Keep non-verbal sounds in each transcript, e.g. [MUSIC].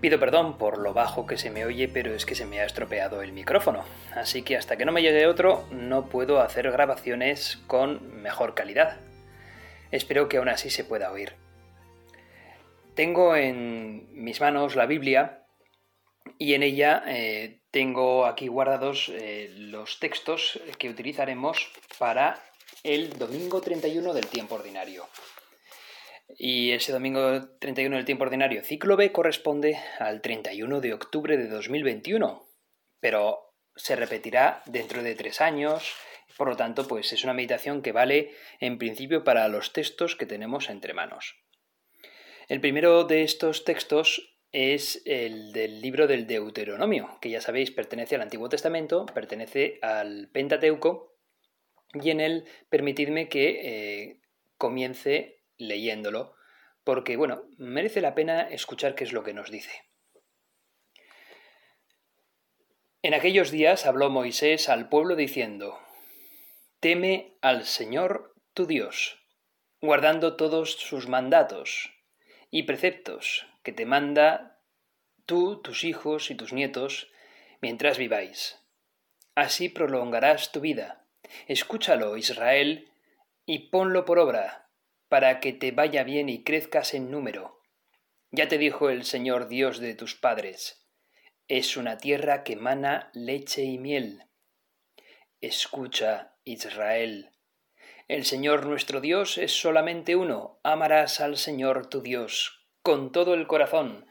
Pido perdón por lo bajo que se me oye, pero es que se me ha estropeado el micrófono, así que hasta que no me llegue otro no puedo hacer grabaciones con mejor calidad. Espero que aún así se pueda oír. Tengo en mis manos la Biblia y en ella eh, tengo aquí guardados eh, los textos que utilizaremos para el domingo 31 del tiempo ordinario. Y ese domingo 31 del tiempo ordinario ciclo B corresponde al 31 de octubre de 2021, pero se repetirá dentro de tres años, por lo tanto, pues es una meditación que vale en principio para los textos que tenemos entre manos. El primero de estos textos es el del libro del Deuteronomio, que ya sabéis pertenece al Antiguo Testamento, pertenece al Pentateuco, y en él permitidme que eh, comience leyéndolo, porque, bueno, merece la pena escuchar qué es lo que nos dice. En aquellos días habló Moisés al pueblo diciendo, Teme al Señor tu Dios, guardando todos sus mandatos y preceptos que te manda tú, tus hijos y tus nietos, mientras viváis. Así prolongarás tu vida. Escúchalo, Israel, y ponlo por obra, para que te vaya bien y crezcas en número. Ya te dijo el Señor Dios de tus padres, es una tierra que mana leche y miel. Escucha, Israel. El Señor nuestro Dios es solamente uno. Amarás al Señor tu Dios con todo el corazón,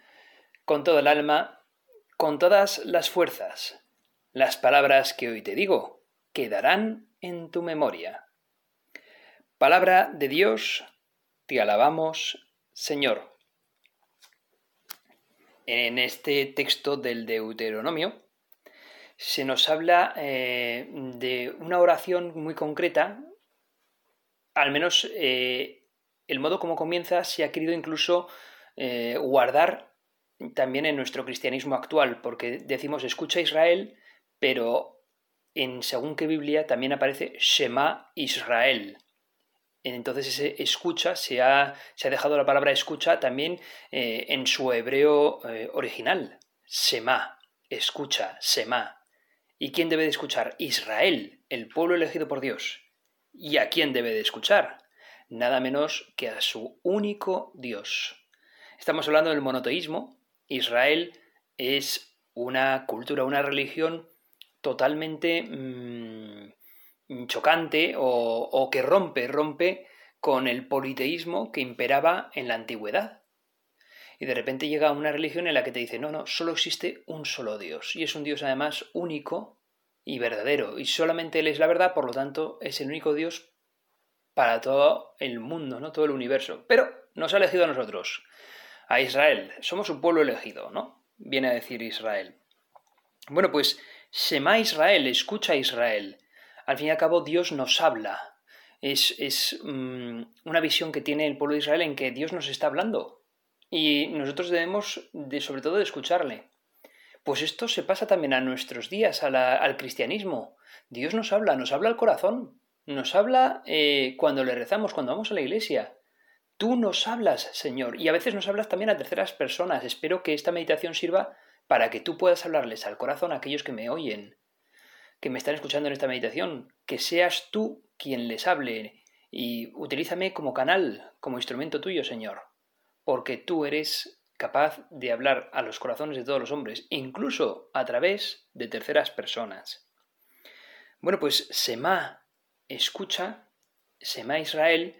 con toda el alma, con todas las fuerzas. Las palabras que hoy te digo quedarán en tu memoria. Palabra de Dios, te alabamos, Señor. En este texto del Deuteronomio se nos habla eh, de una oración muy concreta, al menos eh, el modo como comienza se ha querido incluso eh, guardar también en nuestro cristianismo actual, porque decimos escucha Israel, pero en según qué Biblia también aparece Shema Israel. Entonces ese escucha se ha, se ha dejado la palabra escucha también eh, en su hebreo eh, original. Shema, escucha, Shema. ¿Y quién debe de escuchar? Israel, el pueblo elegido por Dios. ¿Y a quién debe de escuchar? Nada menos que a su único Dios. Estamos hablando del monoteísmo. Israel es una cultura, una religión totalmente mm, chocante o, que rompe, rompe con el politeísmo que imperaba en la antigüedad. Y de repente llega una religión en la que te dice, no, no, solo existe un solo Dios. Y es un Dios además único y verdadero. Y solamente Él es la verdad, por lo tanto, es el único Dios para todo el mundo, ¿no? Todo el universo. Pero nos ha elegido a nosotros, a Israel. Somos un pueblo elegido, ¿no? Viene a decir Israel. Bueno, pues Shema Israel, escucha Israel. Al fin y al cabo, Dios nos habla. Es, es mm, una visión que tiene el pueblo de Israel en que Dios nos está hablando. Y nosotros debemos, de, sobre todo, de escucharle. Pues esto se pasa también a nuestros días, al cristianismo. Dios nos habla, nos habla al corazón, nos habla eh, cuando le rezamos, cuando vamos a la iglesia. Tú nos hablas, Señor, y a veces nos hablas también a terceras personas. Espero que esta meditación sirva para que tú puedas hablarles al corazón a aquellos que me oyen que me están escuchando en esta meditación, que seas tú quien les hable y utilízame como canal, como instrumento tuyo, Señor, porque tú eres capaz de hablar a los corazones de todos los hombres, incluso a través de terceras personas. Bueno, pues Semá escucha, Semá Israel,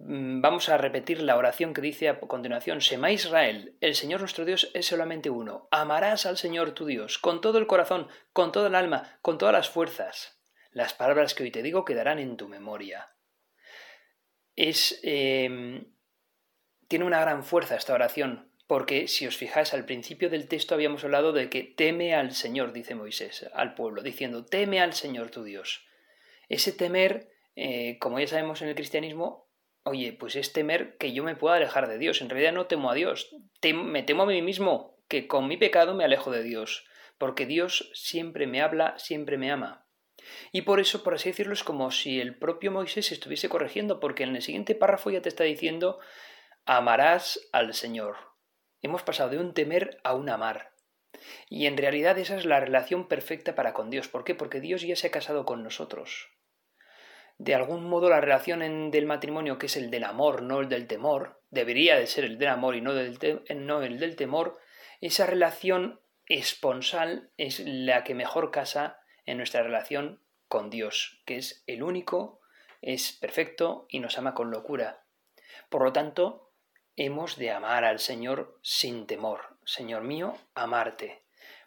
vamos a repetir la oración que dice a continuación, Sema Israel, el Señor nuestro Dios es solamente uno. Amarás al Señor tu Dios con todo el corazón, con todo el alma, con todas las fuerzas. Las palabras que hoy te digo quedarán en tu memoria. Es... Em, tiene una gran fuerza esta oración, porque si os fijáis al principio del texto habíamos hablado de que teme al Señor, dice Moisés, al pueblo, diciendo, teme al Señor tu Dios. Ese temer, eh, como ya sabemos en el cristianismo, oye, pues es temer que yo me pueda alejar de Dios. En realidad no temo a Dios, me temo a mí mismo, que con mi pecado me alejo de Dios, porque Dios siempre me habla, siempre me ama. Y por eso, por así decirlo, es como si el propio Moisés estuviese corrigiendo, porque en el siguiente párrafo ya te está diciendo, amarás al Señor. Hemos pasado de un temer a un amar. Y en realidad esa es la relación perfecta para con Dios. ¿Por qué? Porque Dios ya se ha casado con nosotros de algún modo la relación del matrimonio, que es el del amor, no el del temor, debería de ser el del amor y no, no el del temor, esa relación esponsal es la que mejor casa en nuestra relación con Dios, que es el único, es perfecto y nos ama con locura. Por lo tanto, hemos de amar al Señor sin temor. Señor mío, amarte.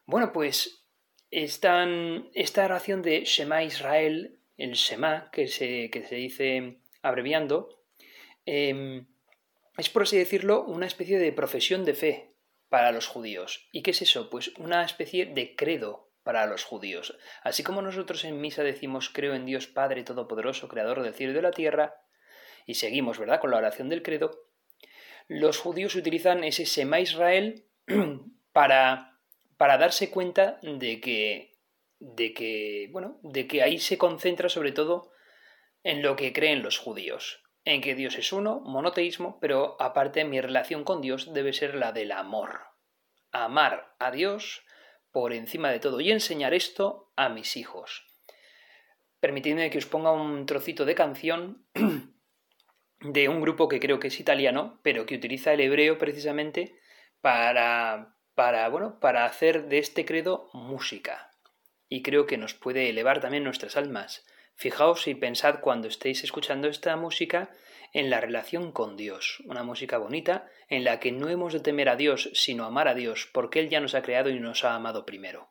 Bueno, pues esta, esta oración de Shema Israel el Shema, que se, que se dice abreviando, em, es por así decirlo una especie de profesión de fe para los judíos. ¿Y qué es eso? Pues una especie de credo para los judíos. Así como nosotros en misa decimos creo en Dios Padre Todopoderoso, Creador del cielo y de la tierra, y seguimos, ¿verdad?, con la oración del credo, los judíos utilizan ese Shema Israel [CLEARS THROAT] para, para darse cuenta de que de que, bueno, de que ahí se concentra sobre todo en lo que creen los judíos, en que Dios es uno, monoteísmo, pero aparte mi relación con Dios debe ser la del amor. Amar a Dios por encima de todo y enseñar esto a mis hijos. Permitidme que os ponga un trocito de canción [CLEARS THROAT] de un grupo que creo que es italiano, pero que utiliza el hebreo precisamente para, para, bueno, para hacer de este credo música y creo que nos puede elevar también nuestras almas. Fijaos y pensad cuando estéis escuchando esta música en la relación con Dios, una música bonita en la que no hemos de temer a Dios, sino amar a Dios, porque Él ya nos ha creado y nos ha amado primero.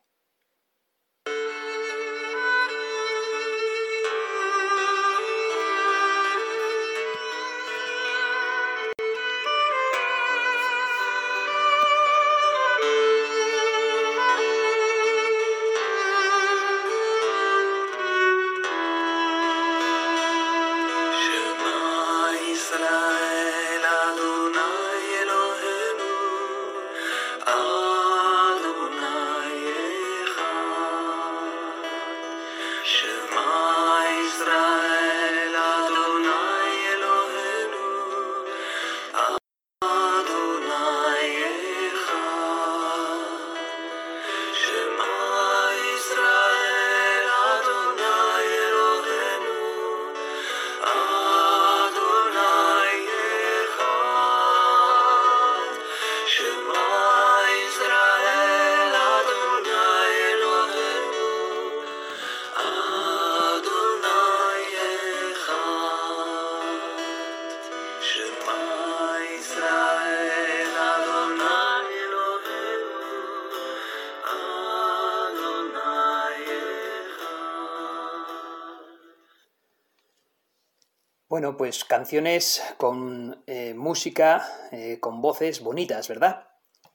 Bueno, pues canciones con eh, música, eh, con voces bonitas, ¿verdad?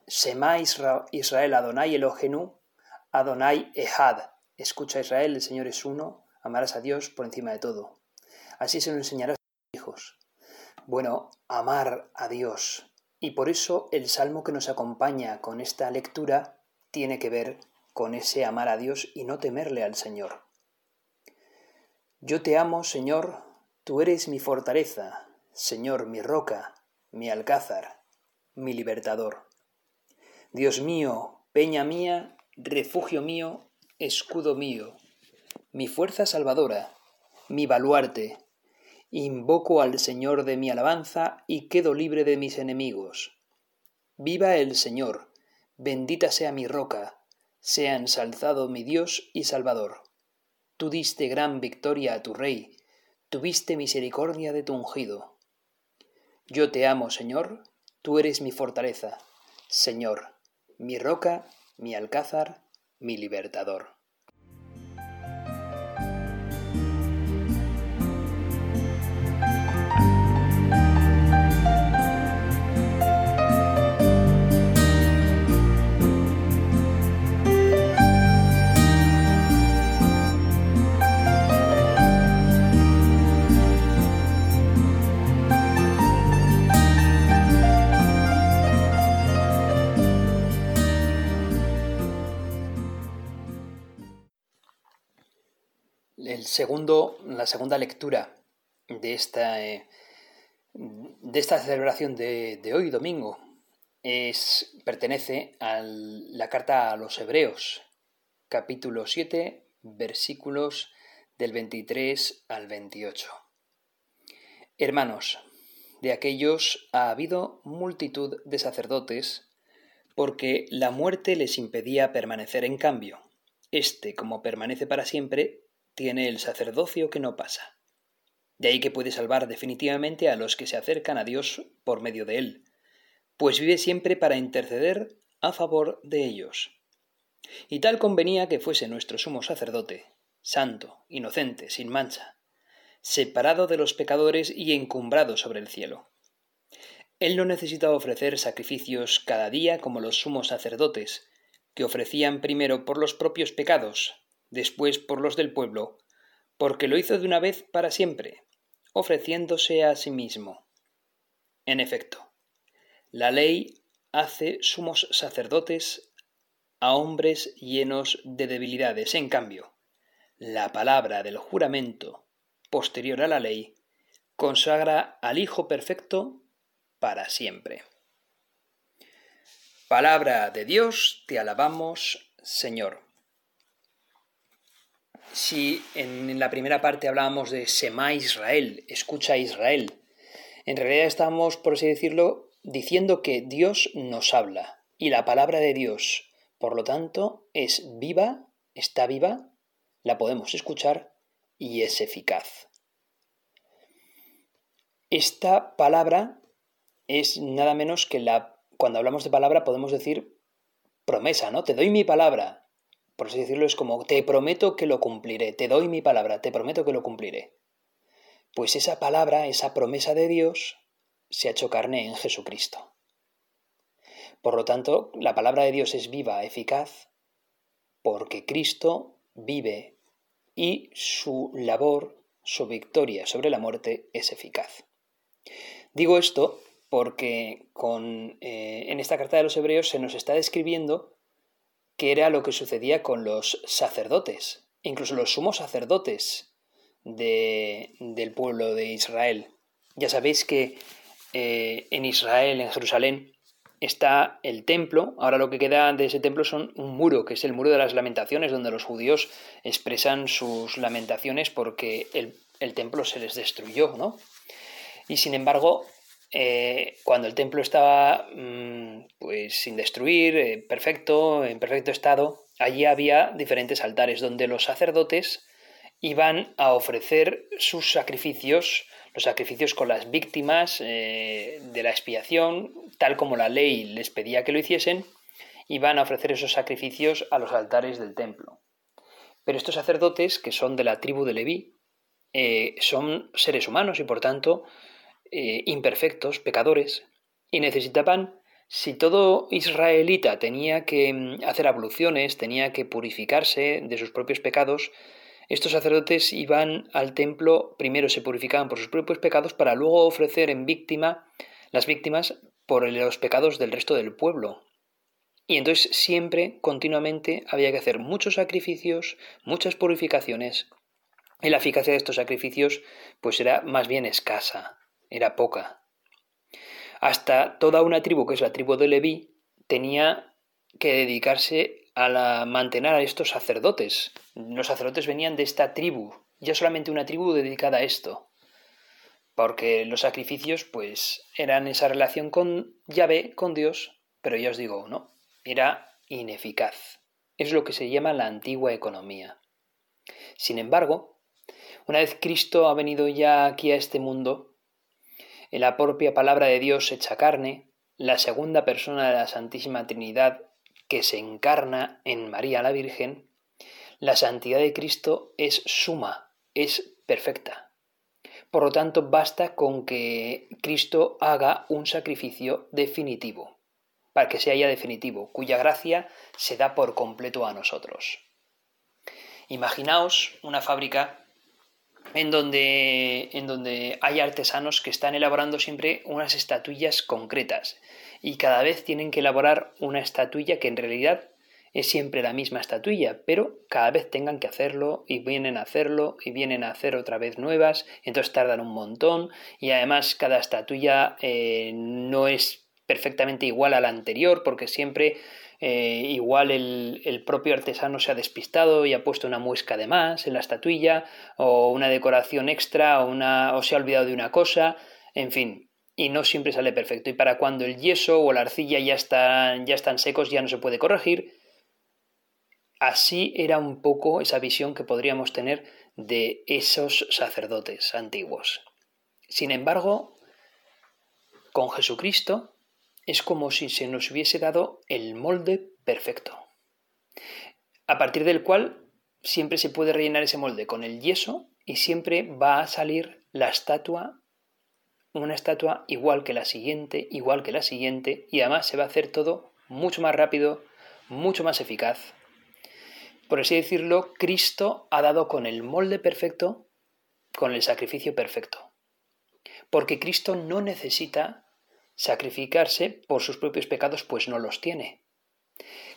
Sema Israel Adonai Elohenu, Adonai Ehad. Escucha Israel, el Señor es uno, amarás a Dios por encima de todo. Así se lo enseñarás a tus hijos. Bueno, amar a Dios. Y por eso el salmo que nos acompaña con esta lectura tiene que ver con ese amar a Dios y no temerle al Señor. Yo te amo, Señor, Tú eres mi fortaleza, Señor, mi roca, mi alcázar, mi libertador. Dios mío, peña mía, refugio mío, escudo mío, mi fuerza salvadora, mi baluarte. Invoco al Señor de mi alabanza y quedo libre de mis enemigos. Viva el Señor, bendita sea mi roca, sea ensalzado mi Dios y Salvador. Tú diste gran victoria a tu Rey, tuviste misericordia de tu ungido. Yo te amo, Señor, tú eres mi fortaleza, Señor, mi roca, mi alcázar, mi libertador. Segundo, la segunda lectura de esta, eh, de esta celebración de, hoy, domingo, es, pertenece a la carta a los Hebreos, capítulo 7, versículos del 23 al 28. Hermanos, de aquellos ha habido multitud de sacerdotes, porque la muerte les impedía permanecer en cambio. Este, como permanece para siempre, tiene el sacerdocio que no pasa. De ahí que puede salvar definitivamente a los que se acercan a Dios por medio de él, pues vive siempre para interceder a favor de ellos. Y tal convenía que fuese nuestro sumo sacerdote, santo, inocente, sin mancha, separado de los pecadores y encumbrado sobre el cielo. Él no necesitaba ofrecer sacrificios cada día como los sumos sacerdotes, que ofrecían primero por los propios pecados, después por los del pueblo, porque lo hizo de una vez para siempre, ofreciéndose a sí mismo. En efecto, la ley hace sumos sacerdotes a hombres llenos de debilidades. En cambio, la palabra del juramento posterior a la ley consagra al Hijo perfecto para siempre. Palabra de Dios, te alabamos, Señor. Si en la primera parte hablábamos de Sema Israel, escucha Israel, en realidad estamos, por así decirlo, diciendo que Dios nos habla y la palabra de Dios, por lo tanto, es viva, está viva, la podemos escuchar y es eficaz. Esta palabra es nada menos que la cuando hablamos de palabra podemos decir promesa, ¿no? Te doy mi palabra. Por así decirlo, es como te prometo que lo cumpliré, te doy mi palabra, te prometo que lo cumpliré. Pues esa palabra, esa promesa de Dios, se ha hecho carne en Jesucristo. Por lo tanto, la palabra de Dios es viva, eficaz, porque Cristo vive y su labor, su victoria sobre la muerte es eficaz. Digo esto porque con, eh, en esta carta de los hebreos se nos está describiendo qué era lo que sucedía con los sacerdotes, incluso los sumos sacerdotes del pueblo de Israel. Ya sabéis que eh, en Israel, en Jerusalén, está el templo. Ahora lo que queda de ese templo son un muro, que es el muro de las lamentaciones, donde los judíos expresan sus lamentaciones porque el, el templo se les destruyó, ¿no? Y sin embargo, eh, cuando el templo estaba mm, pues sin destruir, eh, perfecto, en perfecto estado, allí había diferentes altares donde los sacerdotes iban a ofrecer sus sacrificios, los sacrificios con las víctimas eh, de la expiación, tal como la ley les pedía que lo hiciesen, iban a ofrecer esos sacrificios a los altares del templo. Pero estos sacerdotes, que son de la tribu de Leví, son seres humanos y por tanto eh, imperfectos, pecadores, y necesitaban, si todo israelita tenía que mm, hacer abluciones, tenía que purificarse de sus propios pecados, estos sacerdotes iban al templo, primero se purificaban por sus propios pecados para luego ofrecer en víctima las víctimas por los pecados del resto del pueblo. Y entonces siempre, continuamente, había que hacer muchos sacrificios, muchas purificaciones, y la eficacia de estos sacrificios pues era más bien escasa era poca. Hasta toda una tribu, que es la tribu de Leví, tenía que dedicarse a la, mantener a estos sacerdotes. Los sacerdotes venían de esta tribu, ya solamente una tribu dedicada a esto. Porque los sacrificios, pues, eran esa relación con Yahvé, con Dios, pero ya os digo, no, era ineficaz. Es lo que se llama la antigua economía. Sin embargo, una vez Cristo ha venido ya aquí a este mundo, en la propia palabra de Dios hecha carne, la segunda persona de la Santísima Trinidad que se encarna en María la Virgen, la santidad de Cristo es suma, es perfecta. Por lo tanto, basta con que Cristo haga un sacrificio definitivo, para que sea ya definitivo, cuya gracia se da por completo a nosotros. Imaginaos una fábrica en donde, en donde hay artesanos que están elaborando siempre unas estatuillas concretas. Y cada vez tienen que elaborar una estatuilla que en realidad es siempre la misma estatuilla, pero cada vez tengan que hacerlo y vienen a hacerlo y vienen a hacer otra vez nuevas, entonces tardan un montón y además cada estatuilla eh, no es perfectamente igual a la anterior porque siempre eh, igual el, propio artesano se ha despistado y ha puesto una muesca de más en la estatuilla o una decoración extra o, o se ha olvidado de una cosa, en fin, y no siempre sale perfecto. Y para cuando el yeso o la arcilla ya están, ya están secos ya no se puede corregir. Así era un poco esa visión que podríamos tener de esos sacerdotes antiguos. Sin embargo, con Jesucristo es como si se nos hubiese dado el molde perfecto, a partir del cual siempre se puede rellenar ese molde con el yeso y siempre va a salir la estatua, una estatua igual que la siguiente, igual que la siguiente, y además se va a hacer todo mucho más rápido, mucho más eficaz. Por así decirlo, Cristo ha dado con el molde perfecto, con el sacrificio perfecto. Porque Cristo no necesita sacrificarse por sus propios pecados, pues no los tiene.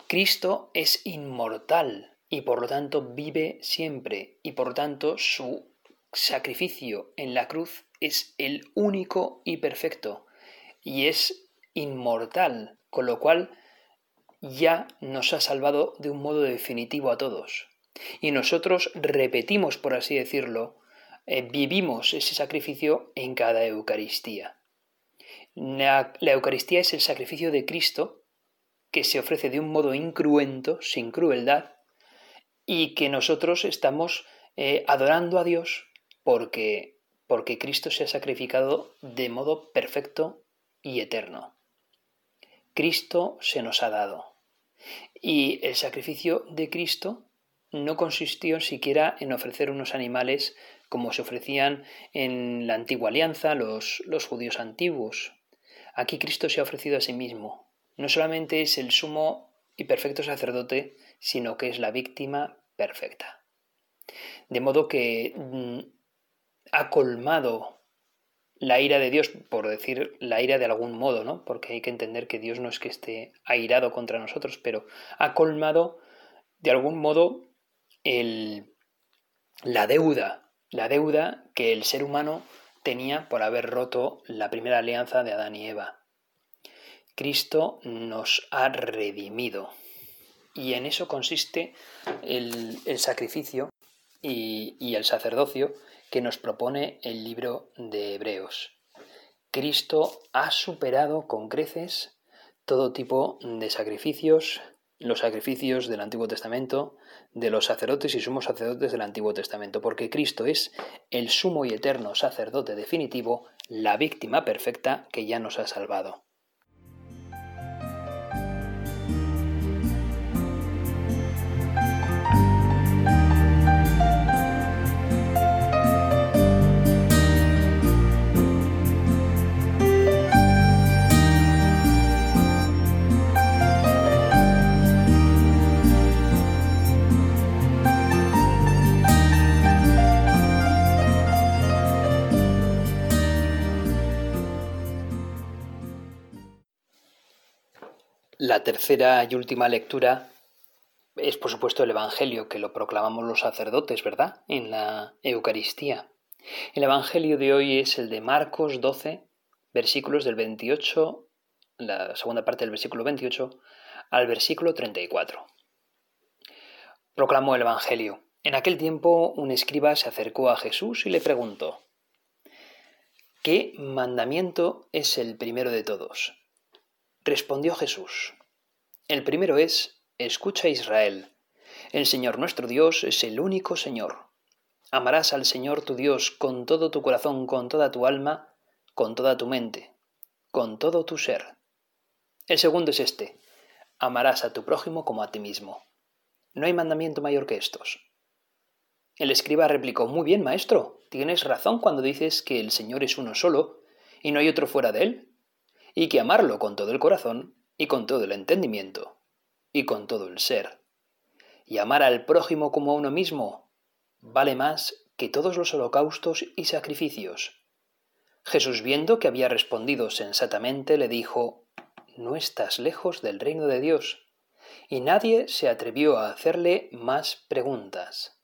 Cristo es inmortal y por lo tanto vive siempre y por lo tanto su sacrificio en la cruz es el único y perfecto y es inmortal, con lo cual ya nos ha salvado de un modo definitivo a todos. Y nosotros repetimos, por así decirlo, eh, vivimos ese sacrificio en cada Eucaristía. La, Eucaristía es el sacrificio de Cristo que se ofrece de un modo incruento, sin crueldad, y que nosotros estamos eh, adorando a Dios porque, porque Cristo se ha sacrificado de modo perfecto y eterno. Cristo se nos ha dado. Y el sacrificio de Cristo no consistió siquiera en ofrecer unos animales como se ofrecían en la antigua alianza los, los judíos antiguos, Aquí Cristo se ha ofrecido a sí mismo. No solamente es el sumo y perfecto sacerdote, sino que es la víctima perfecta. De modo que mm, ha colmado la ira de Dios, por decir la ira de algún modo, ¿no? Porque hay que entender que Dios no es que esté airado contra nosotros, pero ha colmado de algún modo el, la deuda, la deuda que el ser humano tenía por haber roto la primera alianza de Adán y Eva. Cristo nos ha redimido y en eso consiste el, sacrificio y, y el sacerdocio que nos propone el libro de Hebreos. Cristo ha superado con creces todo tipo de sacrificios, los sacrificios del Antiguo Testamento, de los sacerdotes y sumos sacerdotes del Antiguo Testamento, porque Cristo es el sumo y eterno sacerdote definitivo, la víctima perfecta que ya nos ha salvado. La tercera y última lectura es, por supuesto, el Evangelio, que lo proclamamos los sacerdotes, ¿verdad? En la Eucaristía. El Evangelio de hoy es el de Marcos 12, versículos del 28, la segunda parte del versículo 28, al versículo 34. Proclamó el Evangelio. En aquel tiempo un escriba se acercó a Jesús y le preguntó, ¿qué mandamiento es el primero de todos? Respondió Jesús, el primero es, escucha Israel, el Señor nuestro Dios es el único Señor. Amarás al Señor tu Dios con todo tu corazón, con toda tu alma, con toda tu mente, con todo tu ser. El segundo es este, amarás a tu prójimo como a ti mismo. No hay mandamiento mayor que estos. El escriba replicó, Muy bien, maestro, tienes razón cuando dices que el Señor es uno solo y no hay otro fuera de él y que amarlo con todo el corazón y con todo el entendimiento y con todo el ser. Y amar al prójimo como a uno mismo vale más que todos los holocaustos y sacrificios. Jesús viendo que había respondido sensatamente, le dijo, No estás lejos del reino de Dios. y nadie se atrevió a hacerle más preguntas.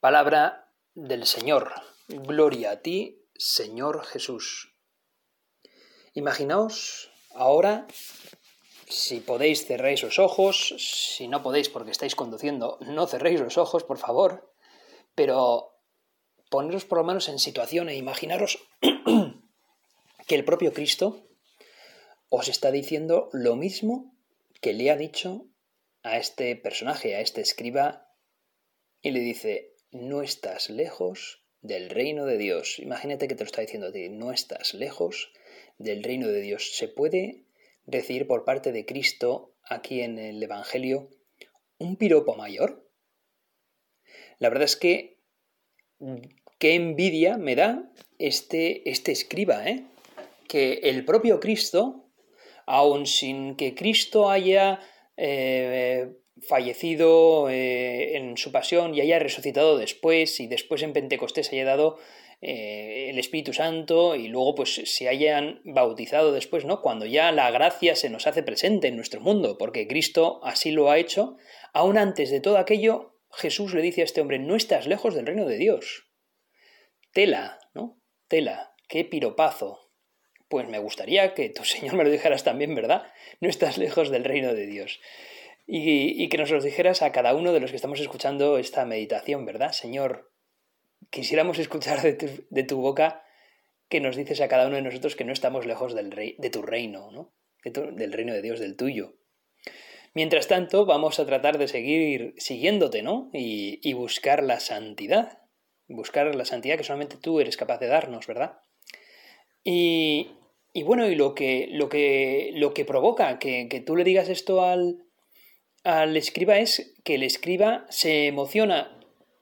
Palabra del Señor. Gloria a ti, Señor Jesús. Imaginaos ahora, si podéis cerréis los ojos, si no podéis porque estáis conduciendo, no cerréis los ojos, por favor, pero poneros por lo menos en situación e imaginaros [CLEARS THROAT] que el propio Cristo os está diciendo lo mismo que le ha dicho a este personaje, a este escriba, y le dice, no estás lejos del reino de Dios. Imagínate que te lo está diciendo a ti, no estás lejos del reino de Dios. ¿Se puede decir por parte de Cristo aquí en el Evangelio un piropo mayor? La verdad es que qué envidia me da este, este escriba, ¿eh? que el propio Cristo, aun sin que Cristo haya eh, fallecido eh, en su pasión y haya resucitado después y después en Pentecostés haya dado eh, el Espíritu Santo y luego pues se hayan bautizado después, ¿no? Cuando ya la gracia se nos hace presente en nuestro mundo, porque Cristo así lo ha hecho, aún antes de todo aquello, Jesús le dice a este hombre, no estás lejos del reino de Dios. Tela, ¿no? Tela, qué piropazo. Pues me gustaría que tu [LAUGHS] Señor me lo dijeras también, ¿verdad? No estás lejos del reino de Dios. Y, que nos lo dijeras a cada uno de los que estamos escuchando esta meditación, ¿verdad? Señor, quisiéramos escuchar de tu, boca que nos dices a cada uno de nosotros que no estamos lejos del rey, de tu reino, ¿no? del reino de Dios, del tuyo. Mientras tanto, vamos a tratar de seguir siguiéndote, ¿no? Y, buscar la santidad. Buscar la santidad que solamente tú eres capaz de darnos, ¿verdad? Y, y bueno, y lo que, lo que, lo que provoca que, que tú le digas esto al, al escriba es que el escriba se emociona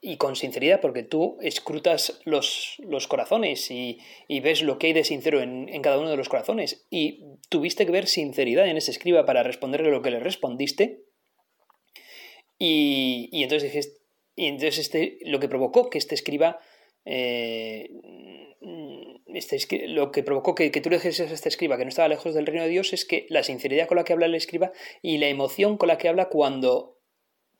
y con sinceridad, porque tú escrutas los, los corazones y, ves lo que hay de sincero en, cada uno de los corazones. Y tuviste que ver sinceridad en ese escriba para responderle lo que le respondiste. Y, entonces, y entonces este, lo que provocó que este escriba eh, este, lo que provocó que, tú le dijeses a este escriba que no estaba lejos del reino de Dios es que la sinceridad con la que habla el escriba y la emoción con la que habla cuando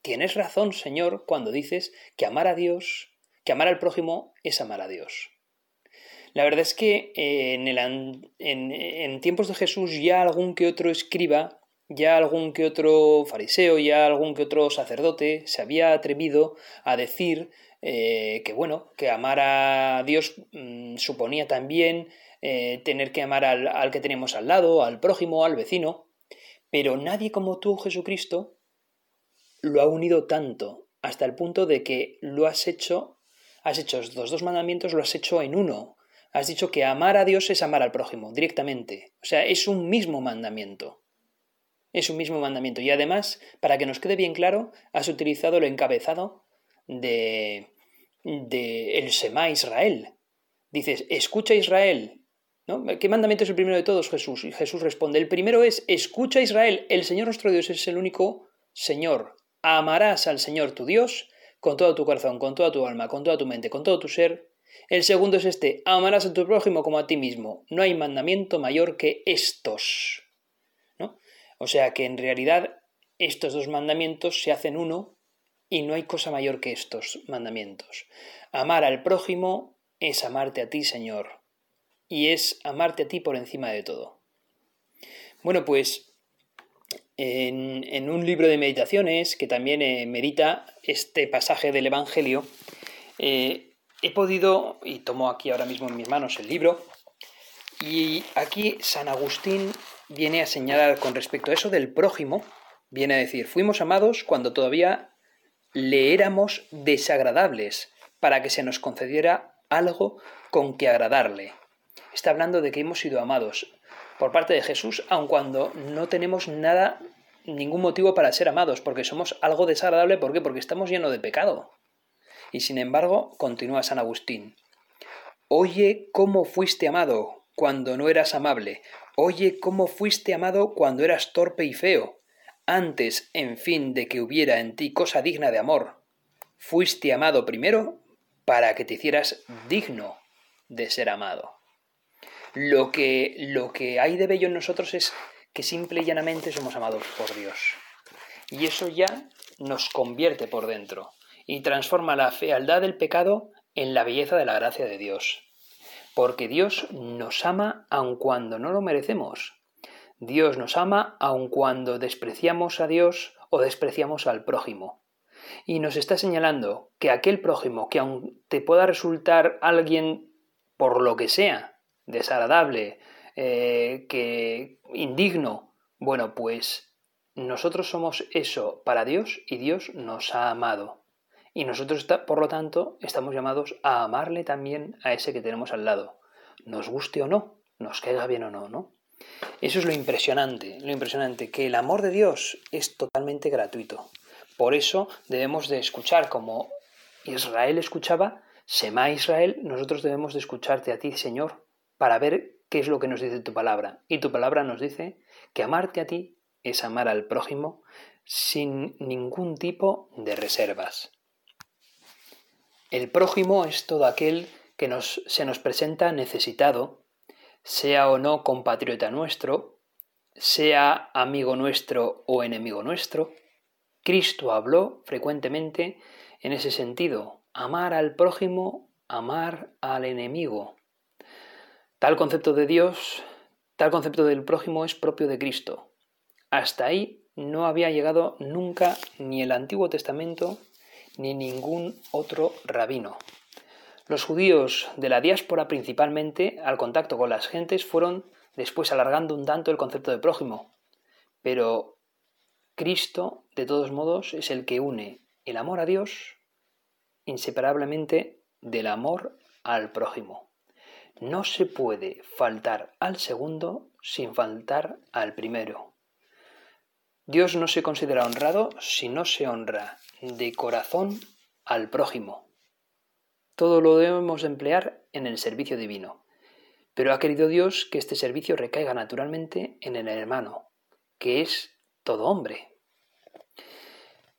tienes razón, Señor, cuando dices que amar a Dios, que amar al prójimo es amar a Dios. La verdad es que eh, en, el, en, tiempos de Jesús ya algún que otro escriba, ya algún que otro fariseo, ya algún que otro sacerdote se había atrevido a decir eh, que bueno, que amar a Dios mm, suponía también eh, tener que amar al, que tenemos al lado, al prójimo, al vecino, pero nadie como tú, Jesucristo, lo ha unido tanto, hasta el punto de que lo has hecho, has hecho los dos mandamientos, lo has hecho en uno. Has dicho que amar a Dios es amar al prójimo, directamente. O sea, es un mismo mandamiento. Es un mismo mandamiento. Y además, para que nos quede bien claro, has utilizado lo encabezado de, de el Sema Israel. Dices, escucha Israel. ¿No? ¿Qué mandamiento es el primero de todos, Jesús? Y Jesús responde, el primero es, escucha Israel, el Señor nuestro Dios es el único Señor. Amarás al Señor tu Dios con todo tu corazón, con toda tu alma, con toda tu mente, con todo tu ser. El segundo es este, amarás a tu prójimo como a ti mismo. No hay mandamiento mayor que estos. ¿no? O sea que en realidad estos dos mandamientos se hacen uno y no hay cosa mayor que estos mandamientos. Amar al prójimo es amarte a ti, Señor, y es amarte a ti por encima de todo. Bueno, pues en, un libro de meditaciones que también eh, medita este pasaje del Evangelio, eh, he podido, y tomo aquí ahora mismo en mis manos el libro, y aquí San Agustín viene a señalar con respecto a eso del prójimo, viene a decir, fuimos amados cuando todavía le éramos desagradables para que se nos concediera algo con que agradarle. Está hablando de que hemos sido amados por parte de Jesús, aun cuando no tenemos nada, ningún motivo para ser amados, porque somos algo desagradable, ¿por qué? Porque estamos llenos de pecado. Y sin embargo, continúa San Agustín, Oye cómo fuiste amado cuando no eras amable, oye cómo fuiste amado cuando eras torpe y feo, antes, en fin, de que hubiera en ti cosa digna de amor, fuiste amado primero para que te hicieras digno de ser amado. Lo que, lo que hay de bello en nosotros es que simple y llanamente somos amados por Dios. y eso ya nos convierte por dentro y transforma la fealdad del pecado en la belleza de la gracia de Dios. Porque Dios nos ama aun cuando no lo merecemos. Dios nos ama aun cuando despreciamos a Dios o despreciamos al prójimo. Y nos está señalando que aquel prójimo, que aun te pueda resultar alguien por lo que sea, desagradable, eh, que indigno, bueno, pues nosotros somos eso para Dios y Dios nos ha amado. Y nosotros, por lo tanto, estamos llamados a amarle también a ese que tenemos al lado, nos guste o no, nos caiga bien o no, ¿no? Eso es lo impresionante, lo impresionante, que el amor de Dios es totalmente gratuito. Por eso debemos de escuchar como Israel escuchaba, Sema Israel, nosotros debemos de escucharte a ti, Señor, para ver qué es lo que nos dice tu palabra. Y tu palabra nos dice que amarte a ti es amar al prójimo sin ningún tipo de reservas. El prójimo es todo aquel que nos, se nos presenta necesitado, sea o no compatriota nuestro, sea amigo nuestro o enemigo nuestro. Cristo habló frecuentemente en ese sentido, amar al prójimo, amar al enemigo. Tal concepto de Dios, tal concepto del prójimo es propio de Cristo. Hasta ahí no había llegado nunca ni el Antiguo Testamento ni ningún otro rabino. Los judíos de la diáspora principalmente, al contacto con las gentes, fueron después alargando un tanto el concepto de prójimo. Pero Cristo, de todos modos, es el que une el amor a Dios inseparablemente del amor al prójimo. No se puede faltar al segundo sin faltar al primero. Dios no se considera honrado si no se honra de corazón al prójimo. Todo lo debemos emplear en el servicio divino. Pero ha querido Dios que este servicio recaiga naturalmente en el hermano, que es todo hombre.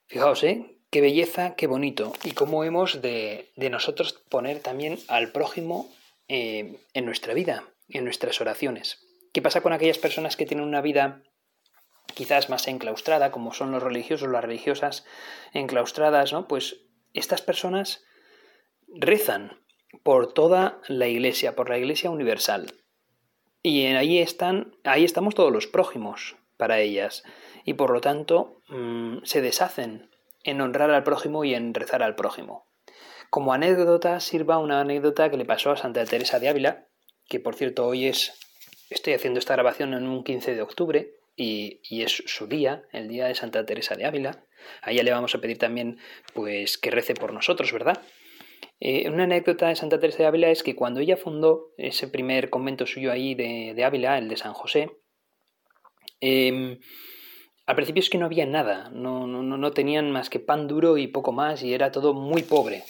Fijaos, ¿eh? Qué belleza, qué bonito. Y cómo hemos de, nosotros poner también al prójimo eh, en nuestra vida, en nuestras oraciones. ¿Qué pasa con aquellas personas que tienen una vida quizás más enclaustrada, como son los religiosos, las religiosas enclaustradas, ¿no? Pues estas personas rezan por toda la iglesia, por la iglesia universal. Y ahí están, ahí estamos todos los prójimos para ellas. Y por lo tanto mm, se deshacen en honrar al prójimo y en rezar al prójimo. Como anécdota sirva una anécdota que le pasó a Santa Teresa de Ávila, que por cierto hoy es, estoy haciendo esta grabación en un 15 de octubre, y, es su día, el día de Santa Teresa de Ávila. A ella le vamos a pedir también pues que rece por nosotros, ¿verdad? Eh, una anécdota de Santa Teresa de Ávila es que cuando ella fundó ese primer convento suyo ahí de, Ávila, el de San José, em, al principio es que no había nada, no, no, no tenían más que pan duro y poco más y era todo muy pobre.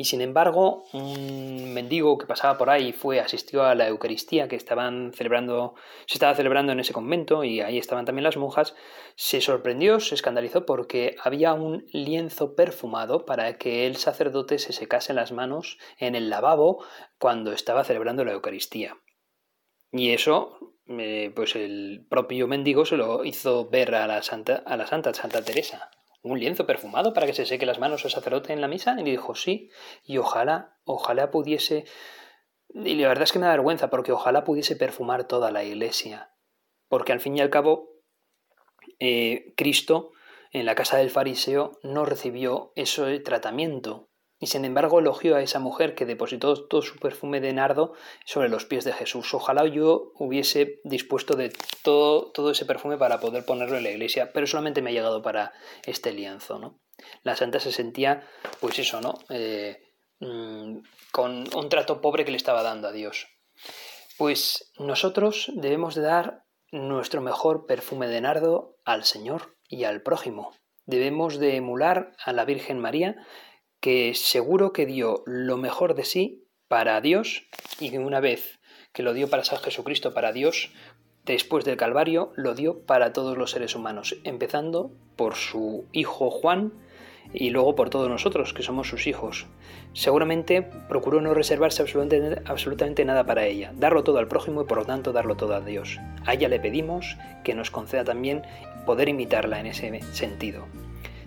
Y sin embargo, un mendigo que pasaba por ahí fue, asistió a la Eucaristía que estaban celebrando, se estaba celebrando en ese convento, y ahí estaban también las monjas, se sorprendió, se escandalizó porque había un lienzo perfumado para que el sacerdote se secase las manos en el lavabo cuando estaba celebrando la Eucaristía. Y eso, eh, pues el propio mendigo se lo hizo ver a la santa, a la santa Santa Teresa un lienzo perfumado para que se seque las manos el sacerdote en la misa? Y dijo, sí, y ojalá, ojalá pudiese... Y la verdad es que me da vergüenza porque ojalá pudiese perfumar toda la iglesia. Porque al fin y al cabo, eh, Cristo en la casa del fariseo no recibió ese tratamiento y sin embargo elogió a esa mujer que depositó todo su perfume de nardo sobre los pies de Jesús. Ojalá yo hubiese dispuesto de todo, todo ese perfume para poder ponerlo en la iglesia, pero solamente me ha llegado para este lienzo, ¿no? La santa se sentía, pues eso, ¿no? Eh, mm, con un trato pobre que le estaba dando a Dios. Pues nosotros debemos de dar nuestro mejor perfume de nardo al Señor y al prójimo. Debemos de emular a la Virgen María que seguro que dio lo mejor de sí para Dios y que una vez que lo dio para San Jesucristo, para Dios, después del Calvario, lo dio para todos los seres humanos, empezando por su hijo Juan y luego por todos nosotros, que somos sus hijos. Seguramente procuró no reservarse absolutamente, absolutamente, nada para ella, darlo todo al prójimo y por lo tanto darlo todo a Dios. A ella le pedimos que nos conceda también poder imitarla en ese sentido.